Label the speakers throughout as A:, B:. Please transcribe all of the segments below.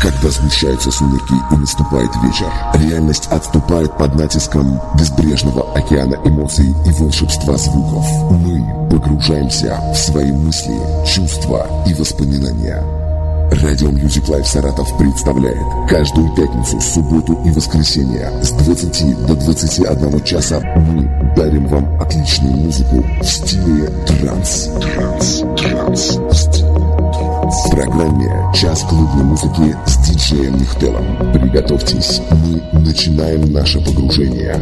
A: Когда сгущаются сумерки и наступает вечер, реальность отступает под натиском безбрежного океана эмоций и волшебства звуков. Мы погружаемся в свои мысли, чувства и воспоминания. Радио Music Life Саратов представляет каждую пятницу, субботу и воскресенье с 20 до 21 часа мы дарим вам отличную музыку в стиле транс. Транс, транс, стиле в программе «Час клубной музыки» с диджеем Нихтелом. Приготовьтесь, мы начинаем наше погружение.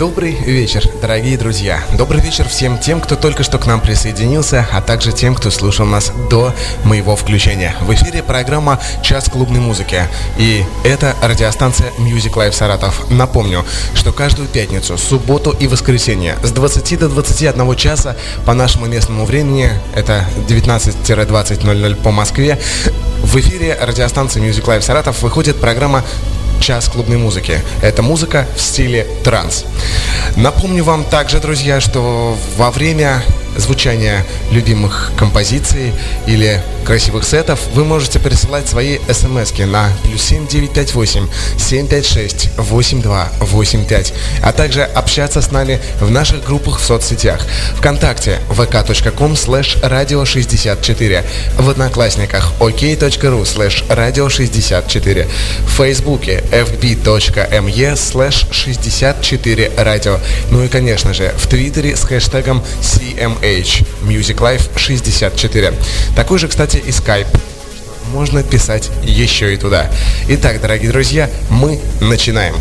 B: Добрый вечер, дорогие друзья. Добрый вечер всем тем, кто только что к нам присоединился, а также тем, кто слушал нас до моего включения. В эфире программа «Час клубной музыки». И это радиостанция Music Live Саратов. Напомню, что каждую пятницу, субботу и воскресенье с 20 до 21 часа по нашему местному времени, это 19-20.00 по Москве, в эфире радиостанции Music Live Саратов выходит программа час клубной музыки. Это музыка в стиле транс. Напомню вам также, друзья, что во время звучания любимых композиций или красивых сетов, вы можете присылать свои смс на плюс 7958 756 8285, а также общаться с нами в наших группах в соцсетях. Вконтакте vk.com slash radio 64, в Одноклассниках ok.ru slash radio 64, в Фейсбуке fb.me slash 64 radio, ну и конечно же в Твиттере с хэштегом CMA H Music Life 64. Такой же, кстати, и Skype. Можно писать еще и туда. Итак, дорогие друзья, мы начинаем.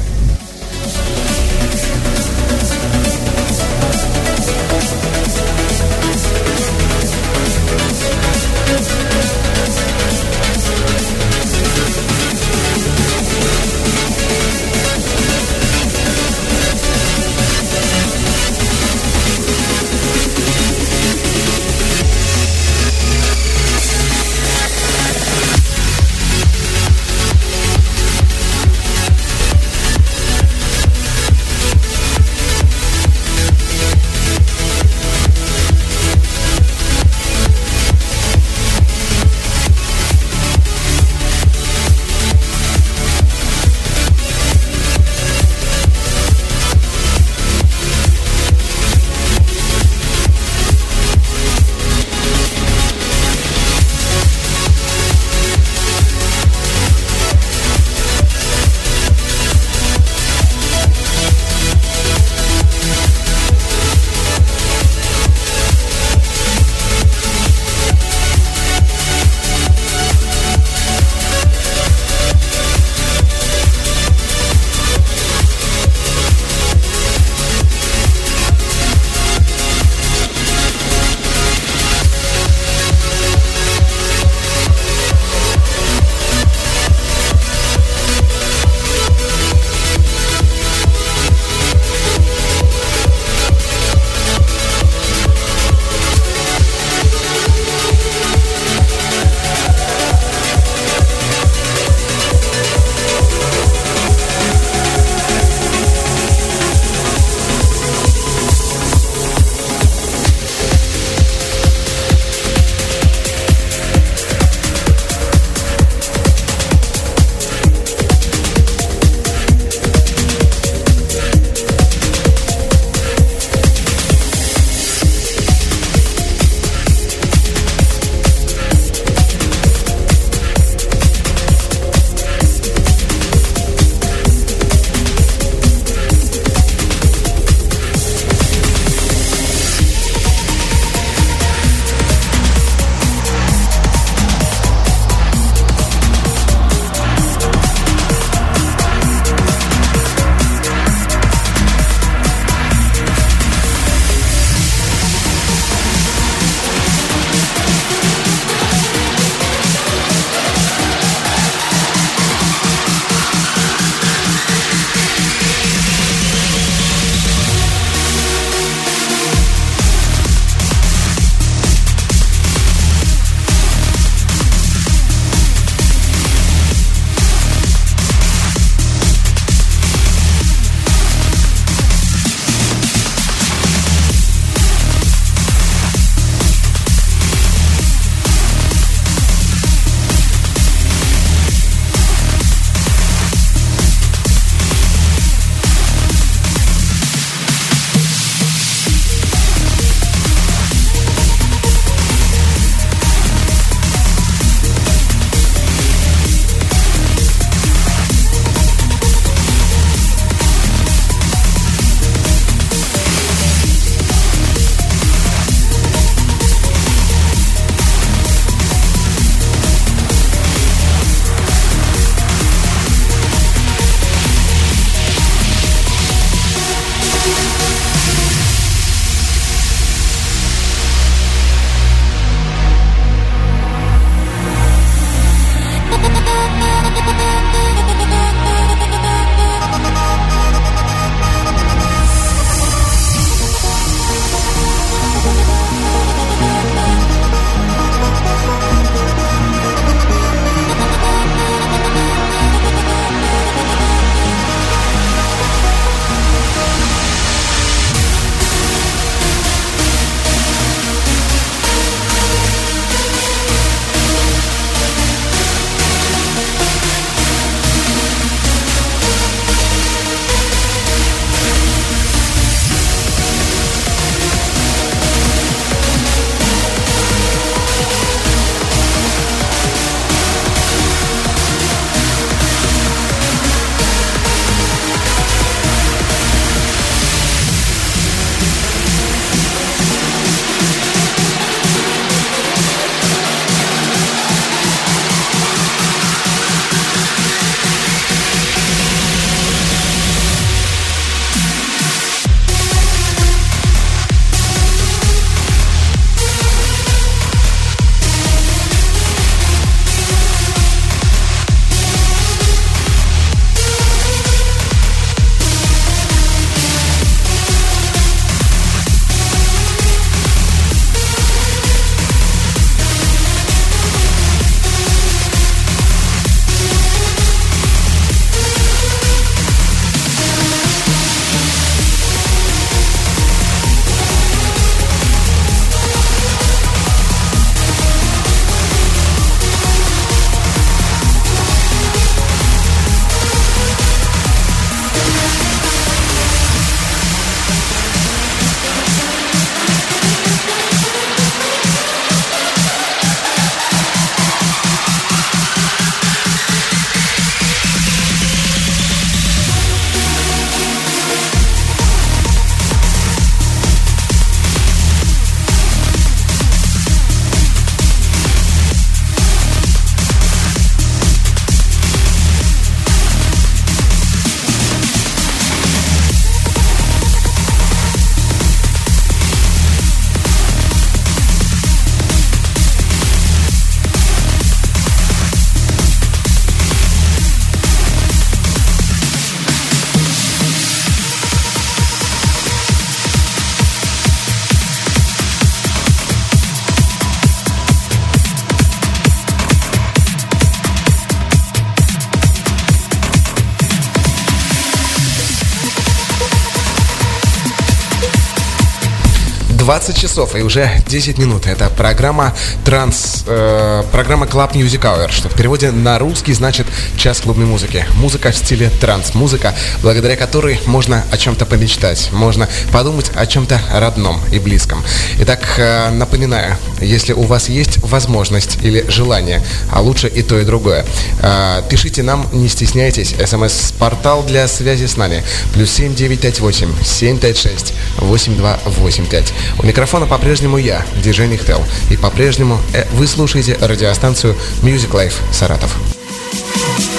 B: 20 часов и уже 10 минут. Это программа Транс, э, программа Club Music Hour, что в переводе на русский значит час клубной музыки. Музыка в стиле транс, музыка, благодаря которой можно о чем-то помечтать, можно подумать о чем-то родном и близком. Итак, э, напоминаю, если у вас есть возможность или желание, а лучше и то, и другое, э, пишите нам, не стесняйтесь, смс-портал для связи с нами, плюс 7958 756 8285. Микрофона по-прежнему я, диджей Михтел, и по-прежнему э, вы слушаете радиостанцию Music Life Саратов.
C: Thank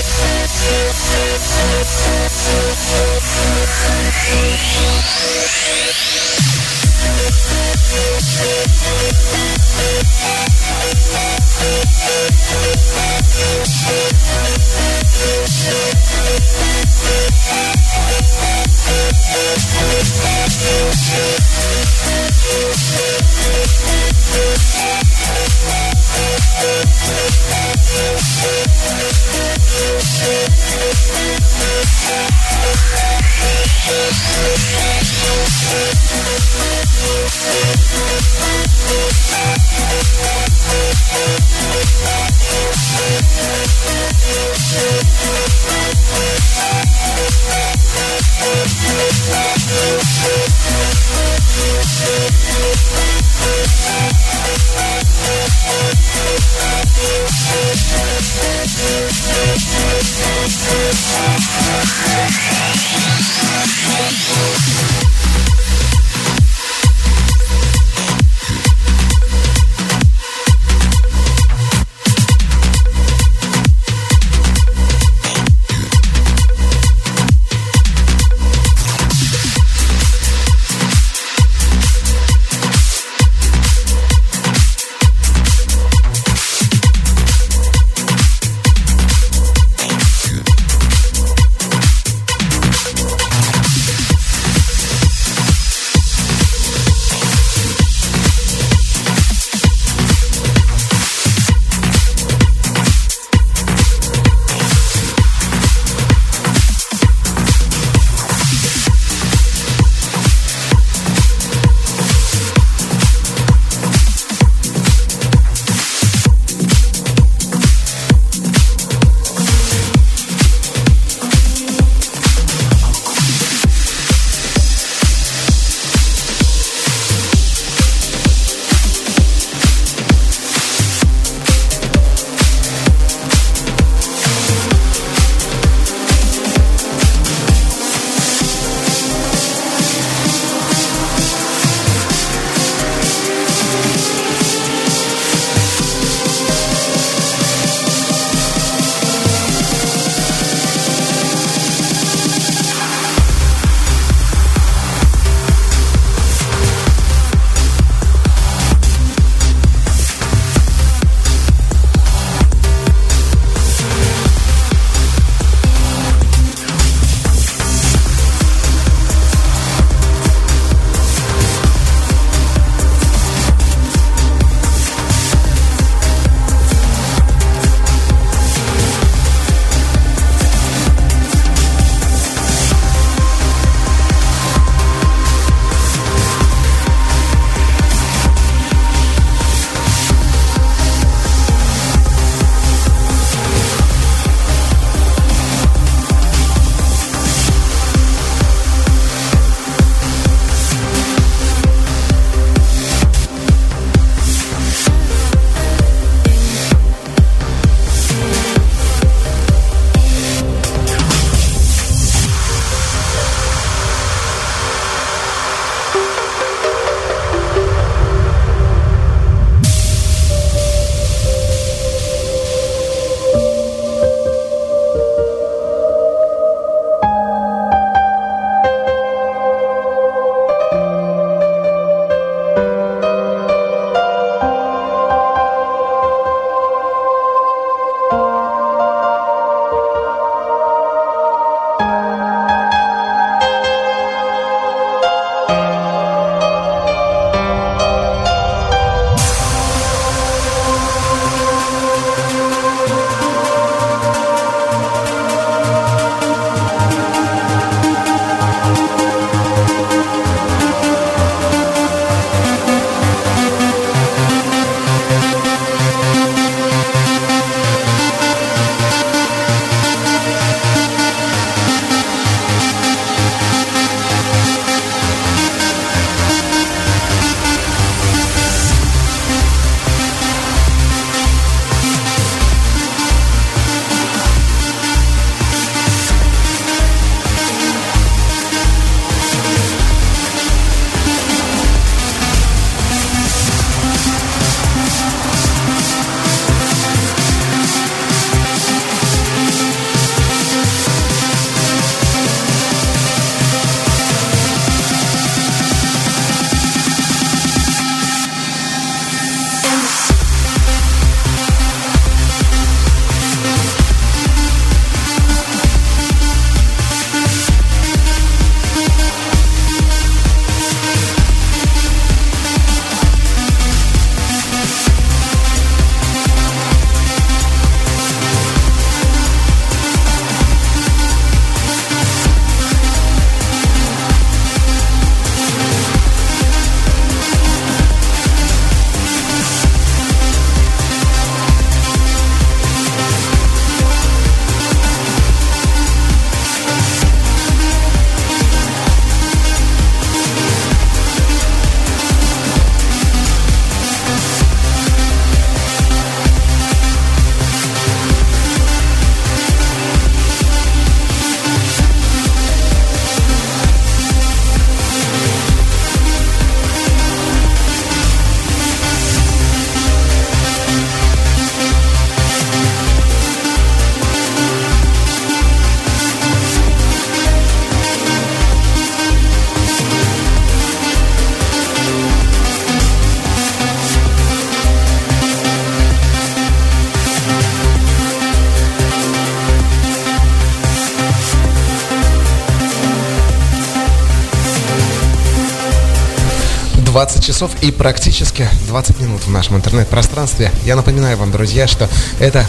B: 20 часов и практически 20 минут в нашем интернет-пространстве. Я напоминаю вам, друзья, что это,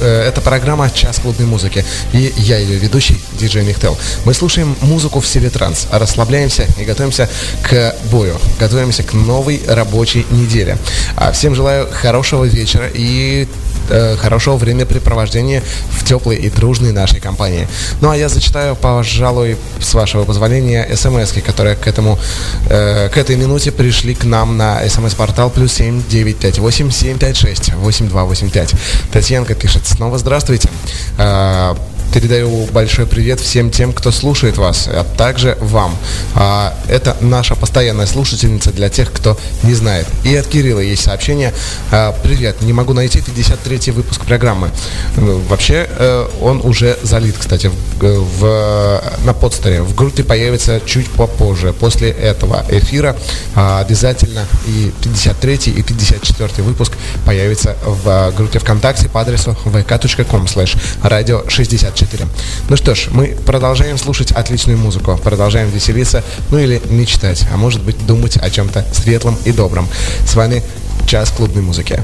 B: э, это программа «Час клубной музыки». И я ее ведущий, диджей Михтел. Мы слушаем музыку в стиле транс, расслабляемся и готовимся к бою. Готовимся к новой рабочей неделе. А всем желаю хорошего вечера и э, хорошего времяпрепровождения в теплой и дружной нашей компании. Ну а я зачитаю, пожалуй, с вашего позволения, смс которые к этому, э, к этой минуте пришли к нам на смс-портал плюс семь девять пять восемь семь пять шесть восемь два восемь пять. Татьянка пишет, снова здравствуйте. Э, Передаю большой привет всем тем, кто слушает вас, а также вам. А, это наша постоянная слушательница для тех, кто не знает. И от Кирилла есть сообщение. А, привет, не могу найти 53-й выпуск программы. Вообще, э, он уже залит, кстати, в, в, на подстере. В группе появится чуть попозже. После этого эфира а, обязательно и 53 и 54 выпуск появится в группе ВКонтакте по адресу vk.com slash radio 60 4. Ну что ж, мы продолжаем слушать отличную музыку, продолжаем веселиться, ну или мечтать, а может быть думать о чем-то светлом и добром. С вами «Час клубной музыки».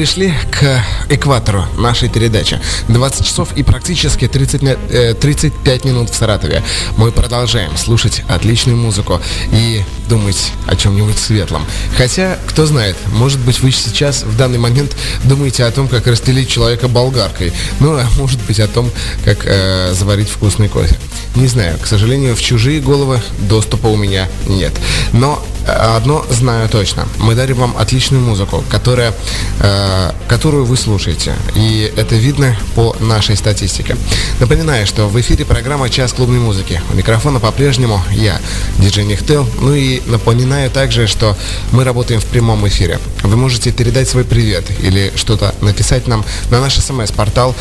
B: Перешли к экватору нашей передачи. 20 часов и практически 30, 35 минут в Саратове. Мы продолжаем слушать отличную музыку и думать о чем-нибудь светлом. Хотя, кто знает, может быть вы сейчас в данный момент думаете о том, как расстелить человека болгаркой. Ну, а может быть о том, как э, заварить вкусный кофе. Не знаю, к сожалению, в чужие головы доступа у меня нет. Но э, одно знаю точно. Мы дарим вам отличную музыку, которая, э, которую вы слушаете. И это видно по нашей статистике. Напоминаю, что в эфире программа «Час клубной музыки». У микрофона по-прежнему я, диджей Нихтел. Ну и напоминаю также, что мы работаем в прямом эфире. Вы можете передать свой привет или что-то написать нам на наш смс-портал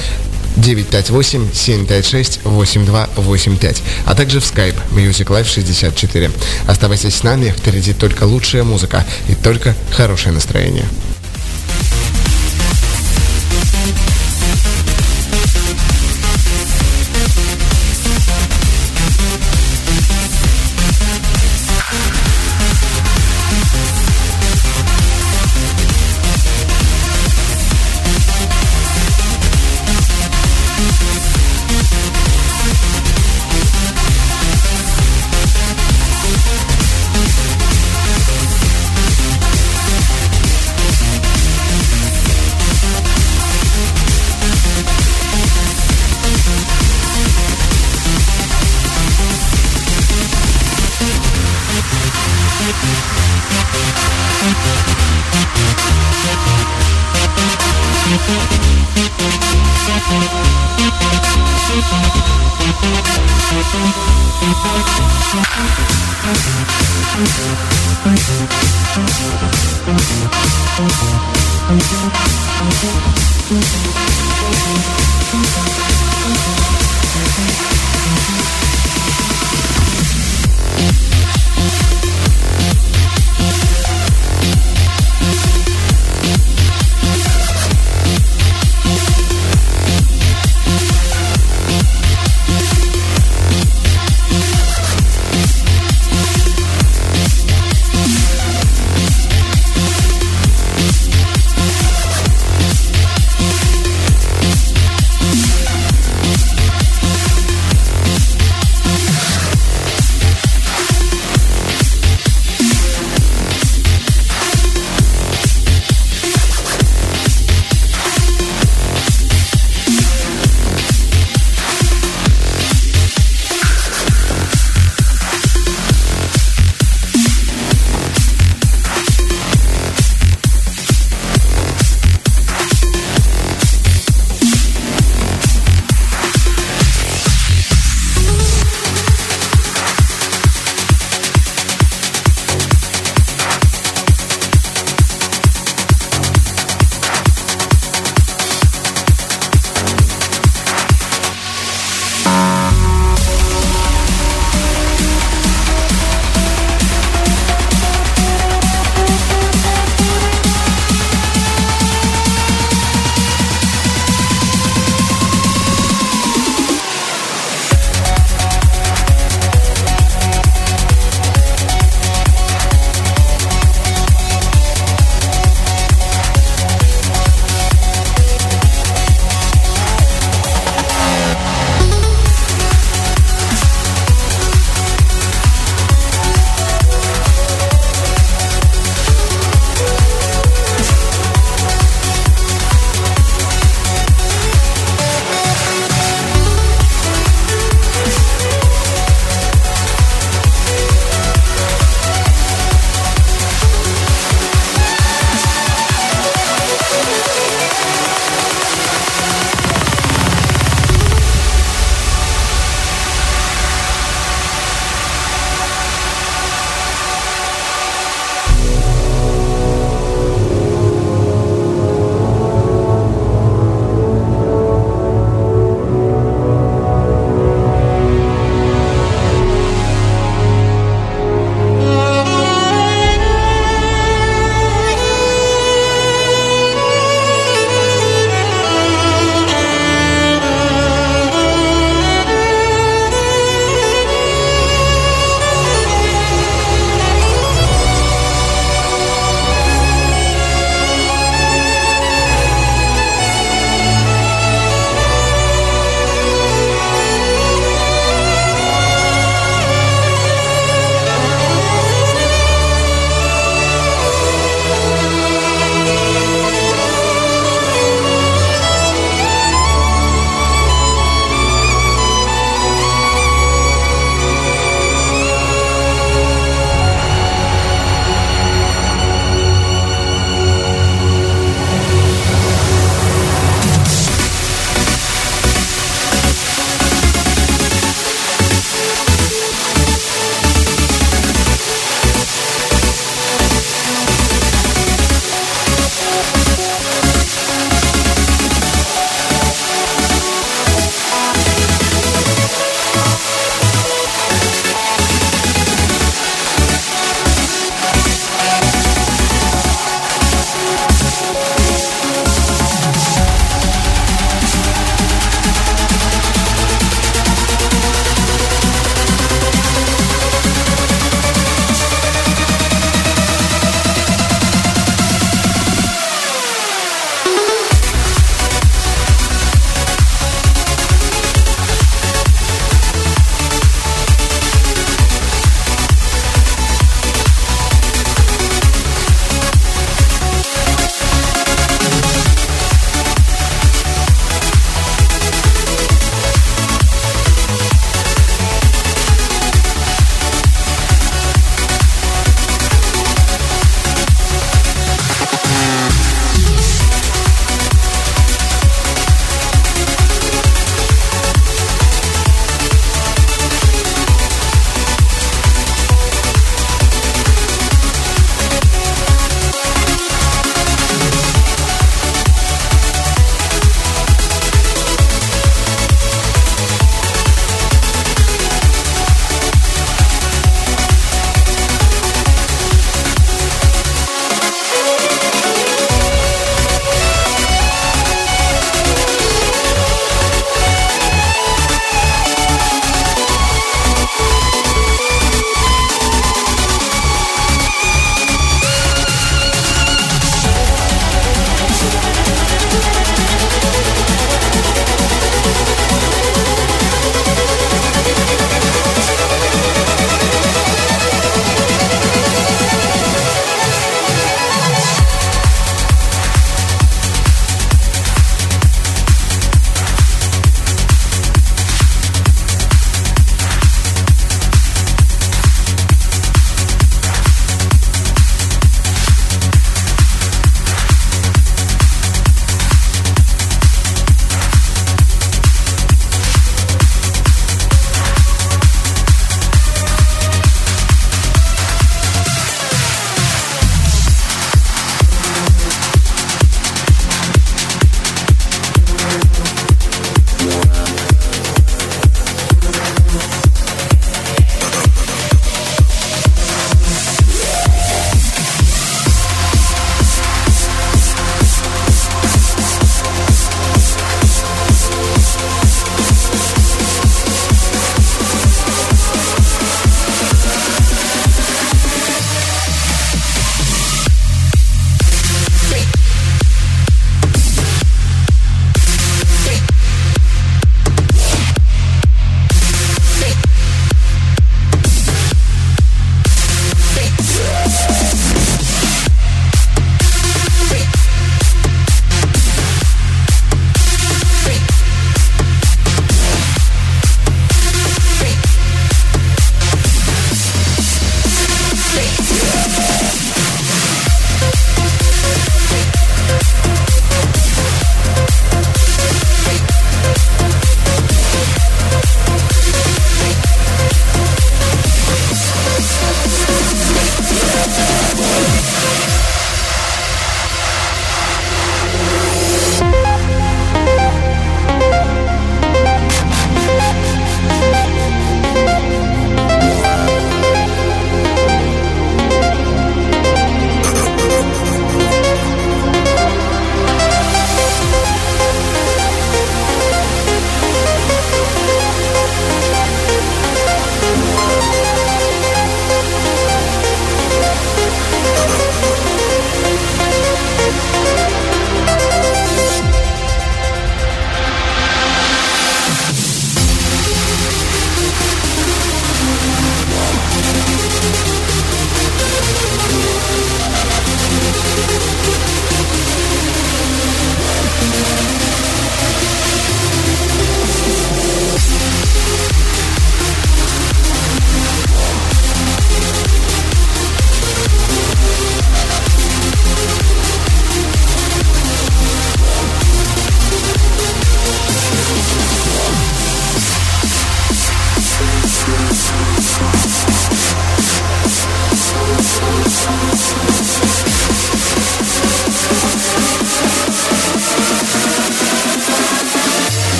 B: 958-756-8285, а также в Skype Music Life 64. Оставайтесь с нами, впереди только лучшая музыка и только хорошее настроение.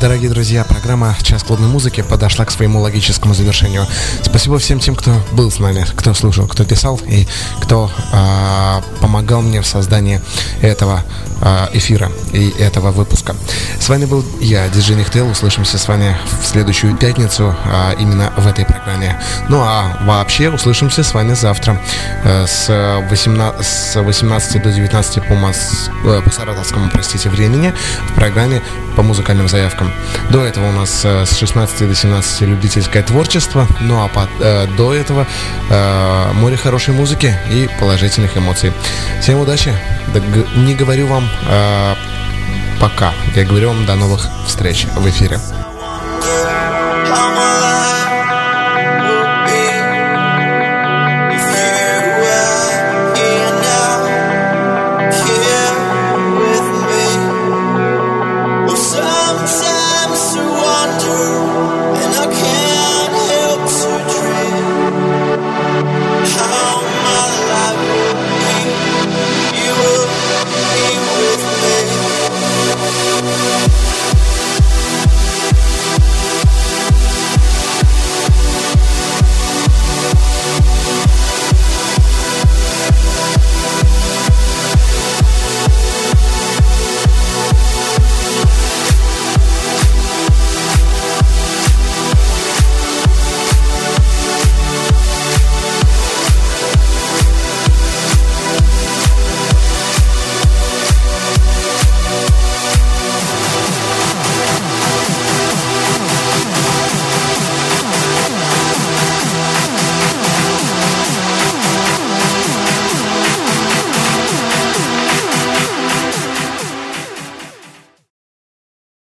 B: Дорогие друзья, программа «Час клубной музыки» подошла к своему логическому завершению. Спасибо всем тем, кто был с нами, кто слушал, кто писал и кто э, помогал мне в создании этого э, эфира и этого выпуска. С вами был я, Диджей Нихтел. Услышимся с вами в следующую пятницу э, именно в этой программе. Ну а вообще услышимся с вами завтра э, с, 18, с 18 до 19 по, Мос, по саратовскому, простите, времени в программе по музыкальным заявкам. До этого у нас с 16 до 17 любительское творчество, ну а под, до этого море хорошей музыки и положительных эмоций. Всем удачи, не говорю вам э, пока, я говорю вам до новых встреч в эфире.